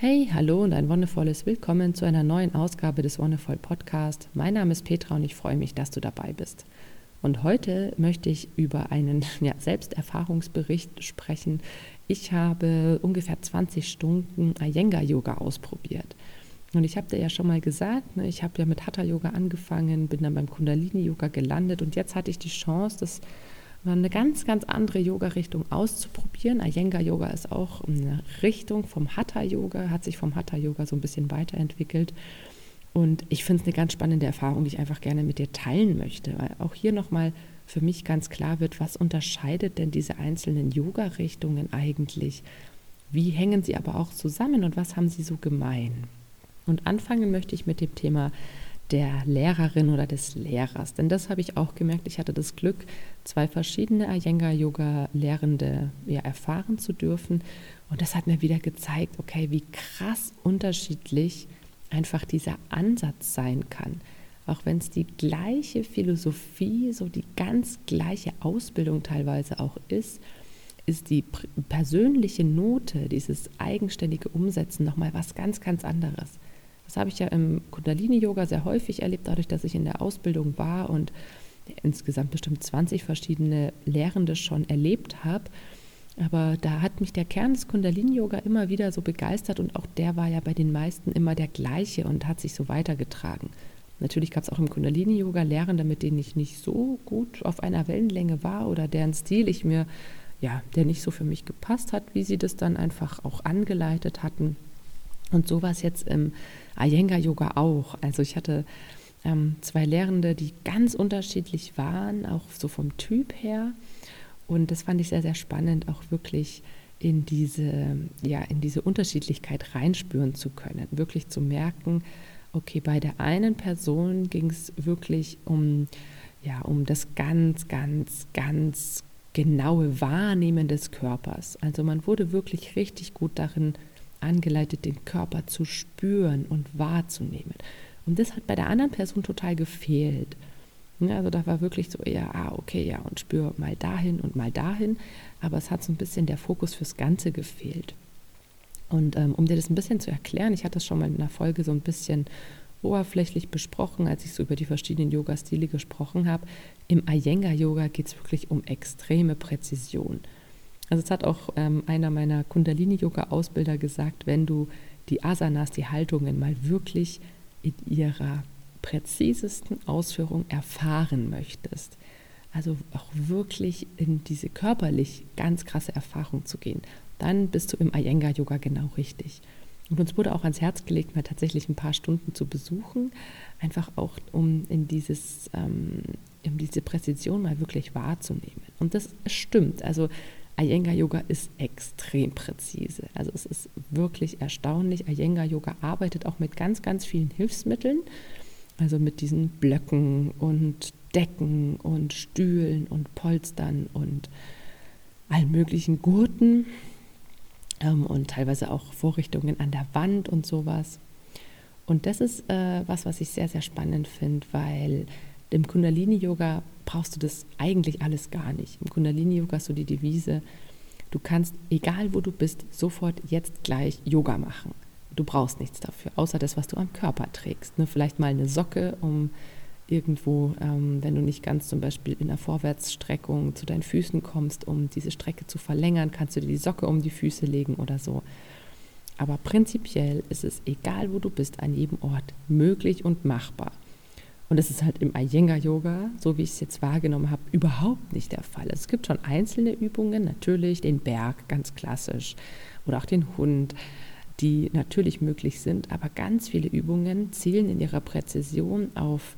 Hey, hallo und ein wundervolles Willkommen zu einer neuen Ausgabe des Wonderful Podcast. Mein Name ist Petra und ich freue mich, dass du dabei bist. Und heute möchte ich über einen ja, Selbsterfahrungsbericht sprechen. Ich habe ungefähr 20 Stunden Iyengar-Yoga ausprobiert. Und ich habe dir ja schon mal gesagt, ne, ich habe ja mit Hatha-Yoga angefangen, bin dann beim Kundalini-Yoga gelandet und jetzt hatte ich die Chance, das eine ganz, ganz andere Yoga-Richtung auszuprobieren. Iyengar-Yoga ist auch eine Richtung vom Hatha-Yoga, hat sich vom Hatha-Yoga so ein bisschen weiterentwickelt. Und ich finde es eine ganz spannende Erfahrung, die ich einfach gerne mit dir teilen möchte, weil auch hier nochmal für mich ganz klar wird, was unterscheidet denn diese einzelnen Yoga-Richtungen eigentlich? Wie hängen sie aber auch zusammen und was haben sie so gemein? Und anfangen möchte ich mit dem Thema der Lehrerin oder des Lehrers. Denn das habe ich auch gemerkt. Ich hatte das Glück, zwei verschiedene Iyengar-Yoga-Lehrende ja, erfahren zu dürfen. Und das hat mir wieder gezeigt, okay, wie krass unterschiedlich einfach dieser Ansatz sein kann. Auch wenn es die gleiche Philosophie, so die ganz gleiche Ausbildung teilweise auch ist, ist die persönliche Note, dieses eigenständige Umsetzen nochmal was ganz, ganz anderes. Das habe ich ja im Kundalini-Yoga sehr häufig erlebt, dadurch, dass ich in der Ausbildung war und insgesamt bestimmt 20 verschiedene Lehrende schon erlebt habe. Aber da hat mich der Kern des Kundalini-Yoga immer wieder so begeistert und auch der war ja bei den meisten immer der gleiche und hat sich so weitergetragen. Natürlich gab es auch im Kundalini-Yoga Lehrende, mit denen ich nicht so gut auf einer Wellenlänge war oder deren Stil ich mir, ja, der nicht so für mich gepasst hat, wie sie das dann einfach auch angeleitet hatten. Und so war es jetzt im Iyengar-Yoga auch. Also ich hatte ähm, zwei Lehrende, die ganz unterschiedlich waren, auch so vom Typ her. Und das fand ich sehr, sehr spannend, auch wirklich in diese, ja, in diese Unterschiedlichkeit reinspüren zu können. Wirklich zu merken, okay, bei der einen Person ging es wirklich um, ja, um das ganz, ganz, ganz genaue Wahrnehmen des Körpers. Also man wurde wirklich richtig gut darin angeleitet, den Körper zu spüren und wahrzunehmen. Und das hat bei der anderen Person total gefehlt. Also da war wirklich so eher, ah, okay, ja, und spür mal dahin und mal dahin. Aber es hat so ein bisschen der Fokus fürs Ganze gefehlt. Und ähm, um dir das ein bisschen zu erklären, ich hatte das schon mal in einer Folge so ein bisschen oberflächlich besprochen, als ich so über die verschiedenen Yoga-Stile gesprochen habe. Im Iyengar-Yoga geht es wirklich um extreme Präzision. Also es hat auch ähm, einer meiner Kundalini-Yoga-Ausbilder gesagt, wenn du die Asanas, die Haltungen mal wirklich in ihrer präzisesten Ausführung erfahren möchtest, also auch wirklich in diese körperlich ganz krasse Erfahrung zu gehen, dann bist du im Iyengar-Yoga genau richtig. Und uns wurde auch ans Herz gelegt, mal tatsächlich ein paar Stunden zu besuchen, einfach auch um in dieses, ähm, um diese Präzision mal wirklich wahrzunehmen. Und das stimmt. Also Iyengar Yoga ist extrem präzise. Also es ist wirklich erstaunlich. Iyengar Yoga arbeitet auch mit ganz, ganz vielen Hilfsmitteln. Also mit diesen Blöcken und Decken und Stühlen und Polstern und allen möglichen Gurten ähm, und teilweise auch Vorrichtungen an der Wand und sowas. Und das ist äh, was, was ich sehr, sehr spannend finde, weil im Kundalini-Yoga brauchst du das eigentlich alles gar nicht. Im Kundalini-Yoga hast du die Devise, du kannst, egal wo du bist, sofort jetzt gleich Yoga machen. Du brauchst nichts dafür, außer das, was du am Körper trägst. Ne? Vielleicht mal eine Socke, um irgendwo, ähm, wenn du nicht ganz zum Beispiel in der Vorwärtsstreckung zu deinen Füßen kommst, um diese Strecke zu verlängern, kannst du dir die Socke um die Füße legen oder so. Aber prinzipiell ist es, egal wo du bist, an jedem Ort möglich und machbar. Und das ist halt im Iyengar-Yoga, so wie ich es jetzt wahrgenommen habe, überhaupt nicht der Fall. Es gibt schon einzelne Übungen, natürlich den Berg, ganz klassisch, oder auch den Hund, die natürlich möglich sind, aber ganz viele Übungen zielen in ihrer Präzision auf,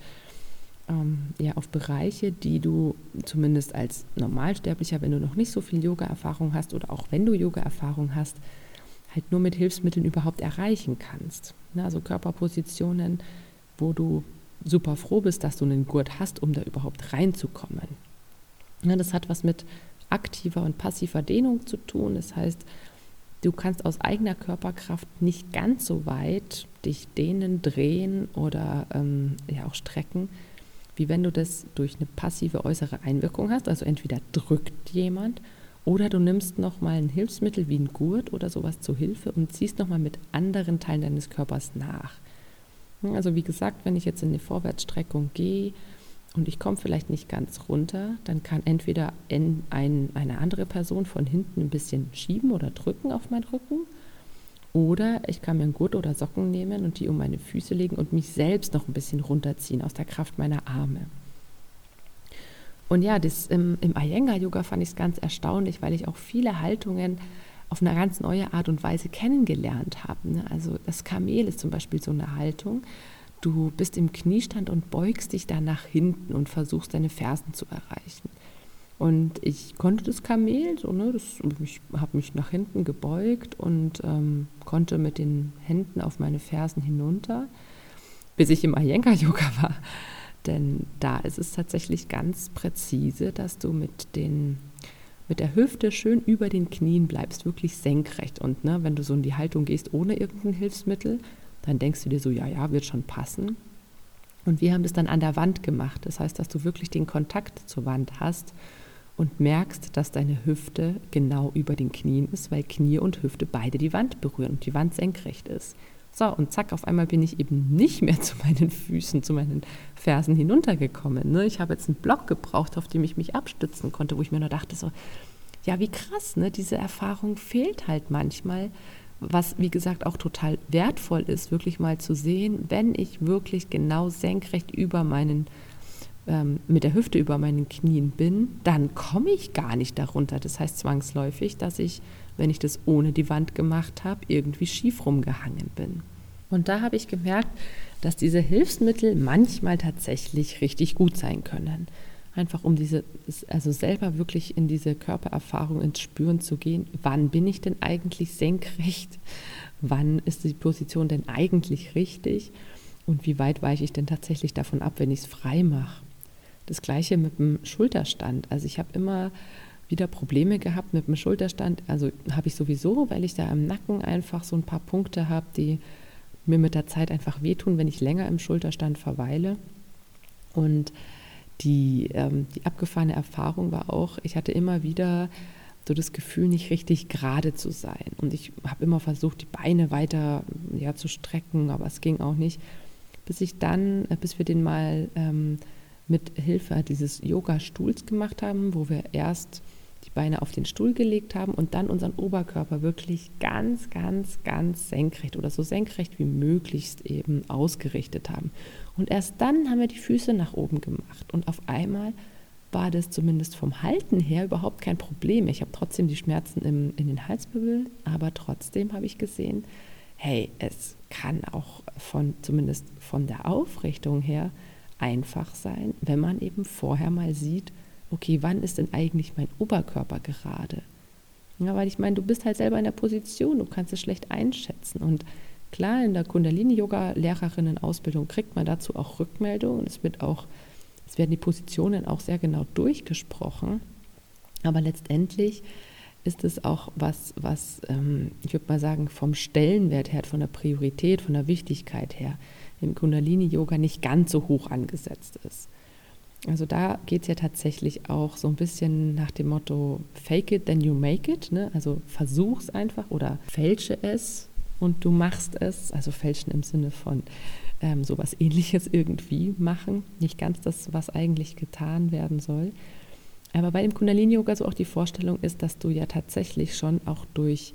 ähm, ja, auf Bereiche, die du zumindest als Normalsterblicher, wenn du noch nicht so viel Yoga-Erfahrung hast oder auch wenn du Yoga-Erfahrung hast, halt nur mit Hilfsmitteln überhaupt erreichen kannst. Also Körperpositionen, wo du super froh bist, dass du einen Gurt hast, um da überhaupt reinzukommen. Ja, das hat was mit aktiver und passiver Dehnung zu tun. Das heißt, du kannst aus eigener Körperkraft nicht ganz so weit dich dehnen, drehen oder ähm, ja auch strecken, wie wenn du das durch eine passive äußere Einwirkung hast. Also entweder drückt jemand Oder du nimmst nochmal ein Hilfsmittel wie ein Gurt oder sowas zur Hilfe und ziehst nochmal mit anderen Teilen deines Körpers nach. Also wie gesagt, wenn ich jetzt in eine Vorwärtsstreckung gehe und ich komme vielleicht nicht ganz runter, dann kann entweder ein, eine andere Person von hinten ein bisschen schieben oder drücken auf meinen Rücken. Oder ich kann mir einen Gurt oder Socken nehmen und die um meine Füße legen und mich selbst noch ein bisschen runterziehen aus der Kraft meiner Arme. Und ja, das, im, im Iyengar-Yoga fand ich es ganz erstaunlich, weil ich auch viele Haltungen auf eine ganz neue Art und Weise kennengelernt habe. Ne? Also das Kamel ist zum Beispiel so eine Haltung. Du bist im Kniestand und beugst dich dann nach hinten und versuchst deine Fersen zu erreichen. Und ich konnte das Kamel, so, ne, das, ich habe mich nach hinten gebeugt und ähm, konnte mit den Händen auf meine Fersen hinunter, bis ich im Iyengar-Yoga war. Denn da ist es tatsächlich ganz präzise, dass du mit, den, mit der Hüfte schön über den Knien bleibst, wirklich senkrecht. Und ne, wenn du so in die Haltung gehst ohne irgendein Hilfsmittel, dann denkst du dir so, ja, ja, wird schon passen. Und wir haben das dann an der Wand gemacht. Das heißt, dass du wirklich den Kontakt zur Wand hast und merkst, dass deine Hüfte genau über den Knien ist, weil Knie und Hüfte beide die Wand berühren und die Wand senkrecht ist. So, und zack, auf einmal bin ich eben nicht mehr zu meinen Füßen, zu meinen Fersen hinuntergekommen. Ne? Ich habe jetzt einen Block gebraucht, auf dem ich mich abstützen konnte, wo ich mir nur dachte, so, ja, wie krass, ne? diese Erfahrung fehlt halt manchmal, was, wie gesagt, auch total wertvoll ist, wirklich mal zu sehen, wenn ich wirklich genau senkrecht über meinen ähm, mit der Hüfte über meinen Knien bin, dann komme ich gar nicht darunter. Das heißt zwangsläufig, dass ich wenn ich das ohne die Wand gemacht habe, irgendwie schief rumgehangen bin. Und da habe ich gemerkt, dass diese Hilfsmittel manchmal tatsächlich richtig gut sein können. Einfach um diese, also selber wirklich in diese Körpererfahrung ins Spüren zu gehen. Wann bin ich denn eigentlich senkrecht? Wann ist die Position denn eigentlich richtig? Und wie weit weiche ich denn tatsächlich davon ab, wenn ich es frei mache? Das gleiche mit dem Schulterstand. Also ich habe immer wieder Probleme gehabt mit dem Schulterstand. Also habe ich sowieso, weil ich da im Nacken einfach so ein paar Punkte habe, die mir mit der Zeit einfach wehtun, wenn ich länger im Schulterstand verweile. Und die, ähm, die abgefahrene Erfahrung war auch, ich hatte immer wieder so das Gefühl, nicht richtig gerade zu sein. Und ich habe immer versucht, die Beine weiter ja, zu strecken, aber es ging auch nicht. Bis ich dann, äh, bis wir den mal ähm, mit Hilfe dieses Yoga-Stuhls gemacht haben, wo wir erst die Beine auf den Stuhl gelegt haben und dann unseren Oberkörper wirklich ganz, ganz, ganz senkrecht oder so senkrecht wie möglichst eben ausgerichtet haben. Und erst dann haben wir die Füße nach oben gemacht und auf einmal war das zumindest vom Halten her überhaupt kein Problem. Ich habe trotzdem die Schmerzen im, in den Halswirbeln, aber trotzdem habe ich gesehen, hey, es kann auch von, zumindest von der Aufrichtung her, einfach sein, wenn man eben vorher mal sieht, okay, wann ist denn eigentlich mein Oberkörper gerade? Ja, weil ich meine, du bist halt selber in der Position, du kannst es schlecht einschätzen. Und klar, in der Kundalini-Yoga-Lehrerinnen-Ausbildung kriegt man dazu auch Rückmeldungen. Es wird auch, es werden die Positionen auch sehr genau durchgesprochen. Aber letztendlich ist es auch was, was ähm, ich würde mal sagen, vom Stellenwert her, von der Priorität, von der Wichtigkeit her im Kundalini-Yoga nicht ganz so hoch angesetzt ist. Also da geht es ja tatsächlich auch so ein bisschen nach dem Motto Fake it, then you make it. Ne? Also versuch's einfach oder fälsche es und du machst es. Also fälschen im Sinne von ähm, sowas ähnliches irgendwie machen. Nicht ganz das, was eigentlich getan werden soll. Aber bei dem Kundalini-Yoga so auch die Vorstellung ist, dass du ja tatsächlich schon auch durch,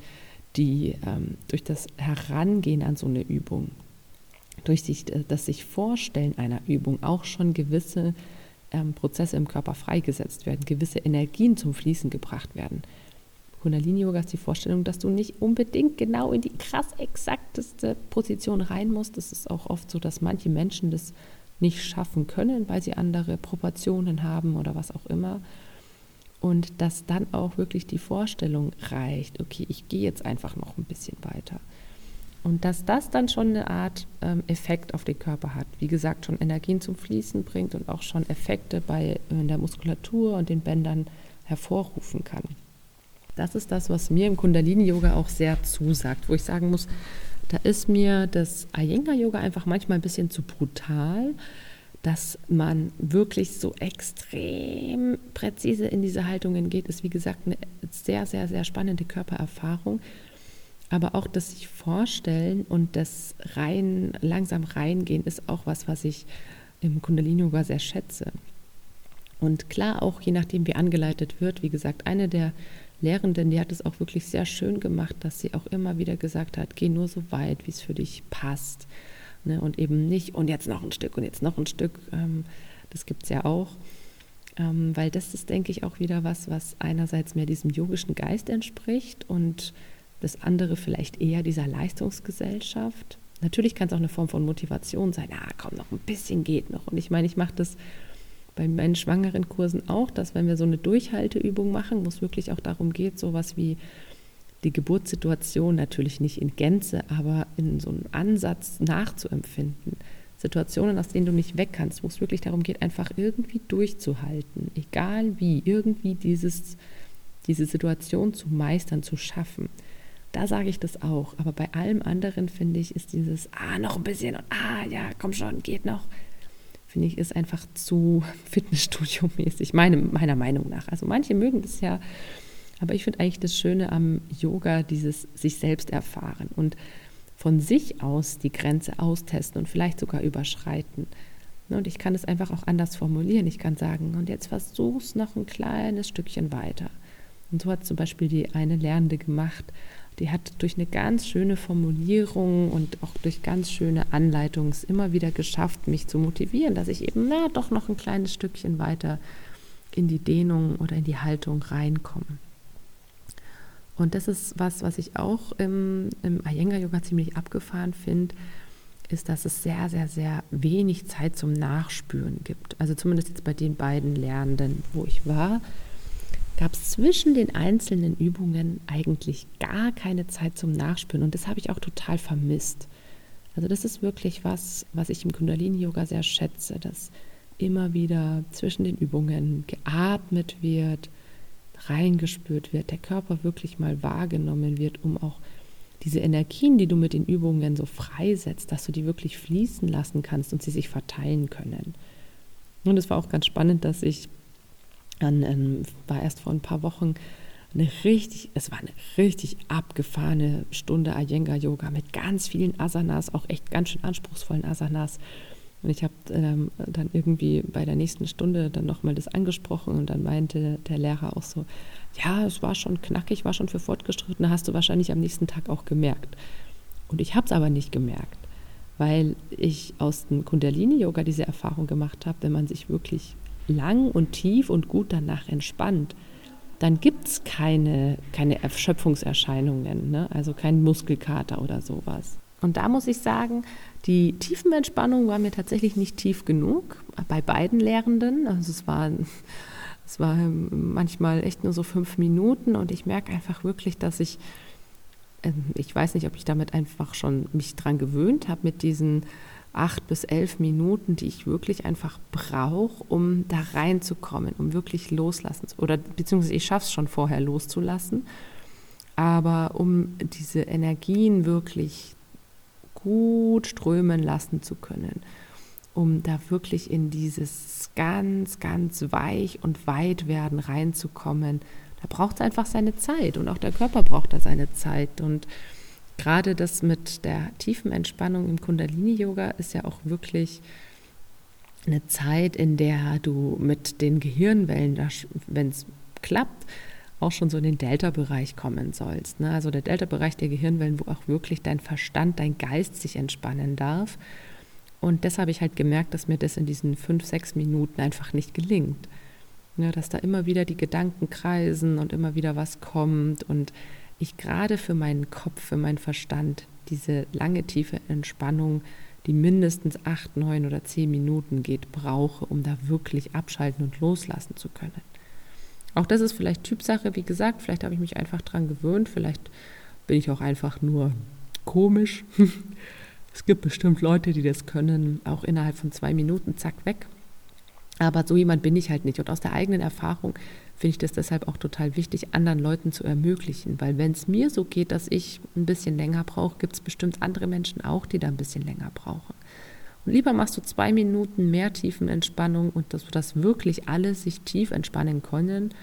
die, ähm, durch das Herangehen an so eine Übung, durch sich, das sich Vorstellen einer Übung auch schon gewisse ähm, Prozesse im Körper freigesetzt werden, gewisse Energien zum Fließen gebracht werden. Kundalini-Yoga ist die Vorstellung, dass du nicht unbedingt genau in die krass exakteste Position rein musst. Das ist auch oft so, dass manche Menschen das nicht schaffen können, weil sie andere Proportionen haben oder was auch immer. Und dass dann auch wirklich die Vorstellung reicht, okay, ich gehe jetzt einfach noch ein bisschen weiter. Und dass das dann schon eine Art ähm, Effekt auf den Körper hat. Wie gesagt, schon Energien zum Fließen bringt und auch schon Effekte bei in der Muskulatur und den Bändern hervorrufen kann. Das ist das, was mir im Kundalini-Yoga auch sehr zusagt, wo ich sagen muss, da ist mir das Iyengar-Yoga einfach manchmal ein bisschen zu brutal. dass man wirklich so extrem präzise in diese Haltungen geht, ist wie gesagt eine sehr, sehr, sehr spannende Körpererfahrung. Aber auch das sich vorstellen und das rein, langsam reingehen ist auch was, was ich im Kundalini-Yoga sehr schätze. Und klar, auch je nachdem, wie angeleitet wird, wie gesagt, eine der Lehrenden, die hat es auch wirklich sehr schön gemacht, dass sie auch immer wieder gesagt hat, geh nur so weit, wie es für dich passt. Ne? Und eben nicht, und jetzt noch ein Stück und jetzt noch ein Stück. Ähm, das gibt es ja auch. Ähm, weil das ist, denke ich, auch wieder was, was einerseits mehr diesem yogischen Geist entspricht und das andere vielleicht eher dieser Leistungsgesellschaft. Natürlich kann es auch eine Form von Motivation sein. Ah, komm, noch ein bisschen geht noch. Und ich meine, ich mache das bei meinen schwangeren Kursen auch, dass wenn wir so eine Durchhalteübung machen, wo es wirklich auch darum geht, sowas wie die Geburtssituation natürlich nicht in Gänze, aber in so einem Ansatz nachzuempfinden. Situationen, aus denen du nicht weg kannst, wo es wirklich darum geht, einfach irgendwie durchzuhalten, egal wie, irgendwie dieses, diese Situation zu meistern, zu schaffen. Da sage ich das auch. Aber bei allem anderen finde ich, ist dieses, ah, noch ein bisschen und ah, ja, komm schon, geht noch, finde ich, ist einfach zu Fitnessstudio-mäßig, meine, meiner Meinung nach. Also manche mögen das ja aber ich finde eigentlich das Schöne am Yoga, dieses sich selbst erfahren und von sich aus die Grenze austesten und vielleicht sogar überschreiten. Ne, und ich kann es einfach auch anders formulieren. Ich kann sagen, und jetzt versuch's noch ein kleines Stückchen weiter. Und so hat zum Beispiel die eine Lernende gemacht, die hat durch eine ganz schöne Formulierung und auch durch ganz schöne Anleitungen es immer wieder geschafft, mich zu motivieren, dass ich eben, na, doch noch ein kleines Stückchen weiter in die Dehnung oder in die Haltung reinkomme. Und das ist was, was ich auch im, im Iyengar-Yoga ziemlich abgefahren finde, ist, dass es sehr, sehr, sehr wenig Zeit zum Nachspüren gibt. Also zumindest jetzt bei den beiden Lernenden, wo ich war, gab es zwischen den einzelnen Übungen eigentlich gar keine Zeit zum Nachspüren. Und das habe ich auch total vermisst. Also das ist wirklich was, was ich im Kundalini-Yoga sehr schätze, dass immer wieder zwischen den Übungen geatmet wird, reingespürt wird, der Körper wirklich mal wahrgenommen wird, um auch diese Energien, die du mit den Übungen so freisetzt, dass du die wirklich fließen lassen kannst und sie sich verteilen können. Und es war auch ganz spannend, dass ich dann ähm, war erst vor ein paar Wochen eine richtig, es war eine richtig abgefahrene Stunde Iyengar Yoga mit ganz vielen Asanas, auch echt ganz schön anspruchsvollen Asanas. Und ich habe ähm, dann irgendwie bei der nächsten Stunde dann nochmal das angesprochen und dann meinte der Lehrer auch so, ja, es war schon knackig, war schon für Fortgeschrittene, hast du wahrscheinlich am nächsten Tag auch gemerkt. Und ich habe es aber nicht gemerkt, weil ich aus dem Kundalini-Yoga diese Erfahrung gemacht habe, wenn man sich wirklich lang und tief und gut danach entspannt, dann gibt es keine, keine Erschöpfungserscheinungen, ne? also kein Muskelkater oder sowas. Und da muss ich sagen, die Tiefenentspannung war mir tatsächlich nicht tief genug bei beiden Lehrenden. Also es war, es war manchmal echt nur so fünf Minuten und ich merke einfach wirklich, dass ich, ähm, ich weiß nicht, ob ich damit einfach schon mich dran gewöhnt habe mit diesen acht bis elf Minuten, die ich wirklich einfach brauche, um da reinzukommen, um wirklich loslassen oder beziehungsweise ich schaffe es schon vorher loszulassen, aber um diese Energien wirklich gut strömen lassen zu können, um da wirklich in dieses ganz, ganz weich und weit werden reinzukommen. Da braucht es einfach seine Zeit und auch der Körper braucht da seine Zeit. Und gerade das mit der tiefen Entspannung im Kundalini-Yoga ist ja auch wirklich eine Zeit, in der du mit den Gehirnwellen, wenn es klappt, auch schon so in den Delta-Bereich kommen sollst. Ne? Also der Delta-Bereich der Gehirnwellen, wo auch wirklich dein Verstand, dein Geist sich entspannen darf. Und das habe ich halt gemerkt, dass mir das in diesen fünf, sechs Minuten einfach nicht gelingt. Ja, dass da immer wieder die Gedanken kreisen und immer wieder was kommt und ich gerade für meinen Kopf, für meinen Verstand diese lange, tiefe Entspannung, die mindestens acht, neun oder zehn Minuten geht, brauche, um da wirklich abschalten und loslassen zu können. Auch das ist vielleicht Typsache, wie gesagt, vielleicht habe ich mich einfach dran gewöhnt, vielleicht bin ich auch einfach nur komisch. es gibt bestimmt Leute, die das können, auch innerhalb von zwei Minuten, zack, weg. Aber so jemand bin ich halt nicht. Und aus der eigenen Erfahrung finde ich das deshalb auch total wichtig, anderen Leuten zu ermöglichen. Weil wenn es mir so geht, dass ich ein bisschen länger brauche, gibt es bestimmt andere Menschen auch, die da ein bisschen länger brauchen. Lieber machst du zwei Minuten mehr Tiefenentspannung und dass du das wirklich alle sich tief entspannen können,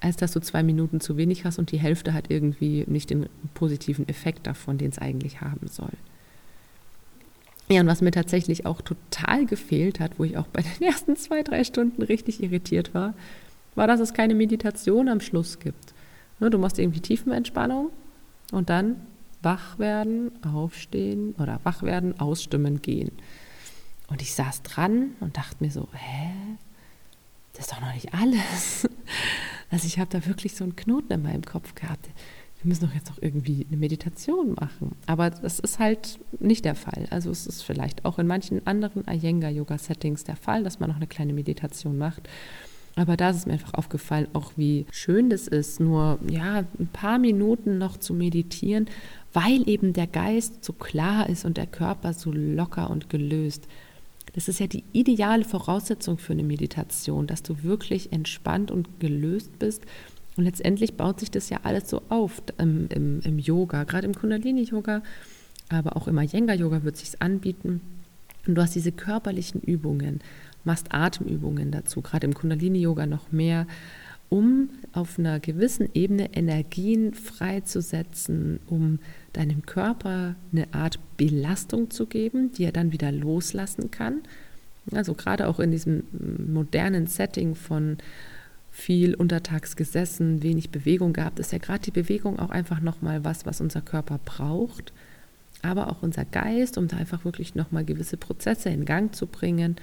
als dass du zwei Minuten zu wenig hast und die Hälfte hat irgendwie nicht den positiven Effekt davon, den es eigentlich haben soll. Ja, und was mir tatsächlich auch total gefehlt hat, wo ich auch bei den ersten zwei, drei Stunden richtig irritiert war, war, dass es keine Meditation am Schluss gibt. Ne, du machst irgendwie Tiefenentspannung und dann wach werden, aufstehen oder wach werden, ausstimmen, gehen. Und ich saß dran und dachte mir so, hä? Das ist doch noch nicht alles. Also ich habe da wirklich so einen Knoten in meinem Kopf gehabt. Wir müssen doch jetzt auch irgendwie eine Meditation machen. Aber das ist halt nicht der Fall. Also es ist vielleicht auch in manchen anderen Iyengar-Yoga-Settings der Fall, dass man noch eine kleine Meditation macht. Aber da ist es mir einfach aufgefallen, auch wie schön das ist, nur ja, ein paar Minuten noch zu meditieren, weil eben der Geist so klar ist und der Körper so locker und gelöst. Das ist ja die ideale Voraussetzung für eine Meditation, dass du wirklich entspannt und gelöst bist. Und letztendlich baut sich das ja alles so auf im, im, im Yoga, gerade im Kundalini-Yoga, aber auch im Iyengar-Yoga wird sich anbieten. Und du hast diese körperlichen Übungen, machst Atemübungen dazu, gerade im Kundalini-Yoga noch mehr, um auf einer gewissen Ebene Energien freizusetzen, um deinem Körper eine Art Belastung zu geben, die er dann wieder loslassen kann. Also gerade auch in diesem modernen Setting von viel untertags gesessen, wenig Bewegung gehabt, ist ja gerade die Bewegung auch einfach nochmal was, was unser Körper braucht, aber auch unser Geist, um da einfach wirklich nochmal gewisse Prozesse in Gang zu bringen.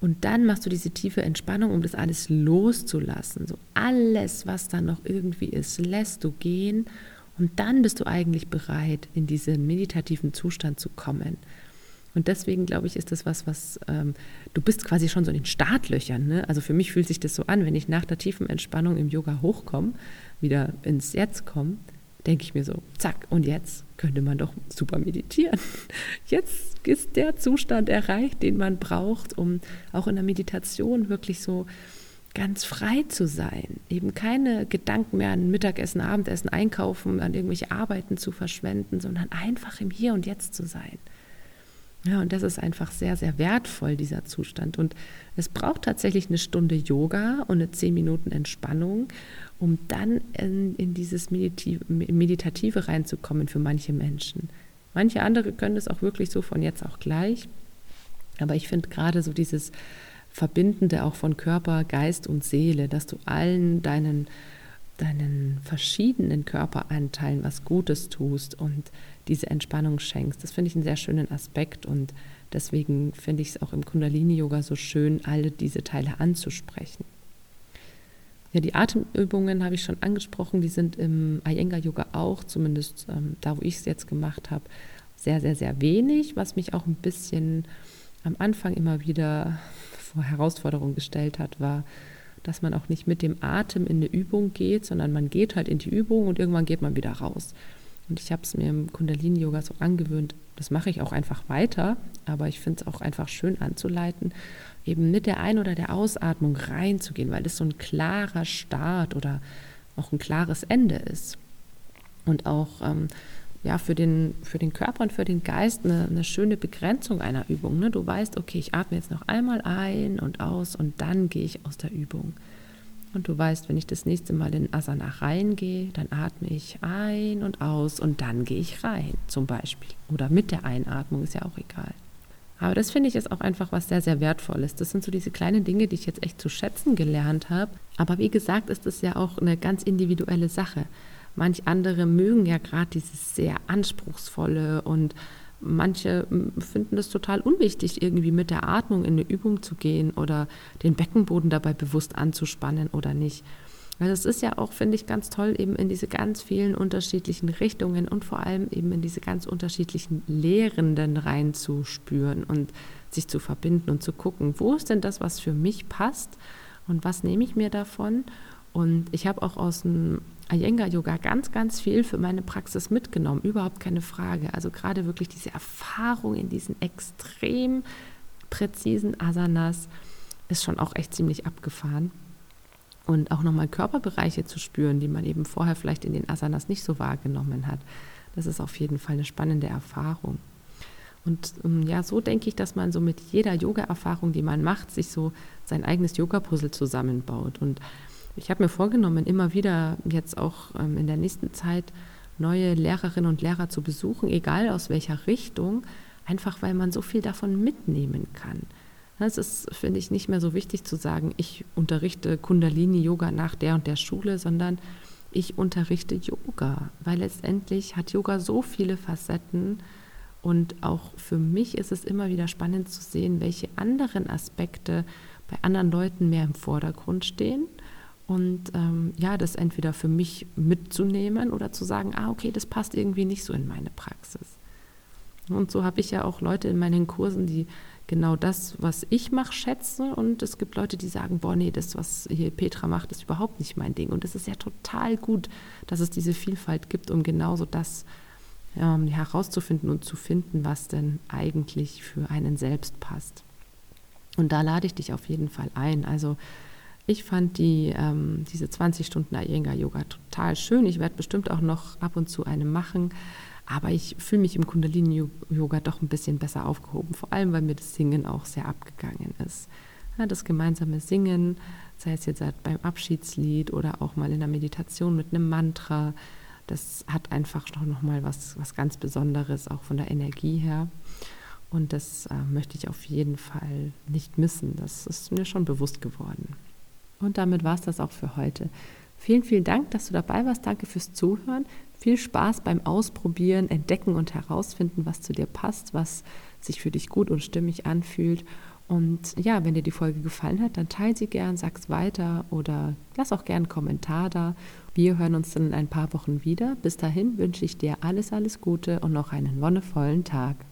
Und dann machst du diese tiefe Entspannung, um das alles loszulassen. So alles, was da noch irgendwie ist, lässt du gehen und dann bist du eigentlich bereit, in diesen meditativen Zustand zu kommen. Und deswegen glaube ich, ist das was, was ähm, du bist quasi schon so in den Startlöchern. Ne? Also für mich fühlt sich das so an, wenn ich nach der tiefen Entspannung im Yoga hochkomme, wieder ins Jetzt komme, denke ich mir so, zack, und jetzt könnte man doch super meditieren. Jetzt ist der Zustand erreicht, den man braucht, um auch in der Meditation wirklich so ganz frei zu sein, eben keine Gedanken mehr an Mittagessen, Abendessen, Einkaufen, an irgendwelche Arbeiten zu verschwenden, sondern einfach im Hier und Jetzt zu sein. Ja, und das ist einfach sehr, sehr wertvoll, dieser Zustand. Und es braucht tatsächlich eine Stunde Yoga und eine zehn Minuten Entspannung, um dann in, in dieses Meditative, Meditative reinzukommen für manche Menschen. Manche andere können das auch wirklich so von jetzt auch gleich. Aber ich finde gerade so dieses Verbindende auch von Körper, Geist und Seele, dass du allen deinen, deinen verschiedenen Körperanteilen was Gutes tust und diese Entspannung schenkst. Das finde ich einen sehr schönen Aspekt und deswegen finde ich es auch im Kundalini-Yoga so schön, alle diese Teile anzusprechen. Ja, die Atemübungen habe ich schon angesprochen, die sind im Iyengar-Yoga auch, zumindest ähm, da, wo ich es jetzt gemacht habe, sehr, sehr, sehr wenig, was mich auch ein bisschen am Anfang immer wieder vor Herausforderungen gestellt hat, war, dass man auch nicht mit dem Atem in eine Übung geht, sondern man geht halt in die Übung und irgendwann geht man wieder raus. Und ich habe es mir im Kundalini-Yoga so angewöhnt, das mache ich auch einfach weiter, aber ich finde es auch einfach schön anzuleiten, eben mit der Ein- oder der Ausatmung reinzugehen, weil es so ein klarer Start oder auch ein klares Ende ist. Und auch ähm, ja, für, den, für den Körper und für den Geist eine, eine schöne Begrenzung einer Übung. Ne? Du weißt, okay, ich atme jetzt noch einmal ein und aus und dann gehe ich aus der Übung. Und du weißt, wenn ich das nächste Mal in Asana reingehe, dann atme ich ein und aus und dann gehe ich rein, zum Beispiel. Oder mit der Einatmung, ist ja auch egal. Aber das finde ich ist auch einfach was sehr, sehr Wertvolles. Das sind so diese kleinen Dinge, die ich jetzt echt zu schätzen gelernt habe. Aber wie gesagt, ist das ja auch eine ganz individuelle Sache. Manch andere mögen ja gerade dieses sehr anspruchsvolle und manche finden das total unwichtig, irgendwie mit der Atmung in eine Übung zu gehen oder den Beckenboden dabei bewusst anzuspannen oder nicht. Also es ist ja auch, finde ich, ganz toll, eben in diese ganz vielen unterschiedlichen Richtungen und vor allem eben in diese ganz unterschiedlichen Lehrenden reinzuspüren und sich zu verbinden und zu gucken, wo ist denn das, was für mich passt und was nehme ich mir davon. Und ich habe auch aus dem Iyengar-Yoga ganz, ganz viel für meine Praxis mitgenommen, überhaupt keine Frage. Also gerade wirklich diese Erfahrung in diesen extrem präzisen Asanas ist schon auch echt ziemlich abgefahren. Und auch nochmal Körperbereiche zu spüren, die man eben vorher vielleicht in den Asanas nicht so wahrgenommen hat. Das ist auf jeden Fall eine spannende Erfahrung. Und ähm, ja, so denke ich, dass man so mit jeder Yoga-Erfahrung, die man macht, sich so sein eigenes Yoga-Puzzle zusammenbaut. Und ich habe mir vorgenommen, immer wieder jetzt auch ähm, in der nächsten Zeit neue Lehrerinnen und Lehrer zu besuchen, egal aus welcher Richtung, einfach weil man so viel davon mitnehmen kann. Es ist, finde ich, nicht mehr so wichtig zu sagen, ich unterrichte Kundalini-Yoga nach der und der Schule, sondern ich unterrichte Yoga, weil letztendlich hat Yoga so viele Facetten und auch für mich ist es immer wieder spannend zu sehen, welche anderen Aspekte bei anderen Leuten mehr im Vordergrund stehen und ähm, ja, das entweder für mich mitzunehmen oder zu sagen, ah, okay, das passt irgendwie nicht so in meine Praxis. Und so habe ich ja auch Leute in meinen Kursen, die genau das, was ich mache, schätzen. Und es gibt Leute, die sagen, boah, nee, das, was hier Petra macht, ist überhaupt nicht mein Ding. Und es ist ja total gut, dass es diese Vielfalt gibt, um genauso das ähm, herauszufinden und zu finden, was denn eigentlich für einen selbst passt. Und da lade ich dich auf jeden Fall ein. Also ich fand die, ähm, diese 20 Stunden Iyengar-Yoga total schön. Ich werde bestimmt auch noch ab und zu eine machen. Aber ich fühle mich im Kundalini-Yoga doch ein bisschen besser aufgehoben. Vor allem, weil mir das Singen auch sehr abgegangen ist. Ja, das gemeinsame Singen, sei es jetzt beim Abschiedslied oder auch mal in der Meditation mit einem Mantra, das hat einfach doch nochmal was, was ganz Besonderes, auch von der Energie her. Und das äh, möchte ich auf jeden Fall nicht missen. Das ist mir schon bewusst geworden. Und damit war es das auch für heute. Vielen, vielen Dank, dass du dabei warst. Danke fürs Zuhören. Viel Spaß beim Ausprobieren, Entdecken und Herausfinden, was zu dir passt, was sich für dich gut und stimmig anfühlt. Und ja, wenn dir die Folge gefallen hat, dann teile sie gern, sag's weiter oder lass auch gern einen Kommentar da. Wir hören uns dann in ein paar Wochen wieder. Bis dahin wünsche ich dir alles, alles Gute und noch einen wonnevollen Tag.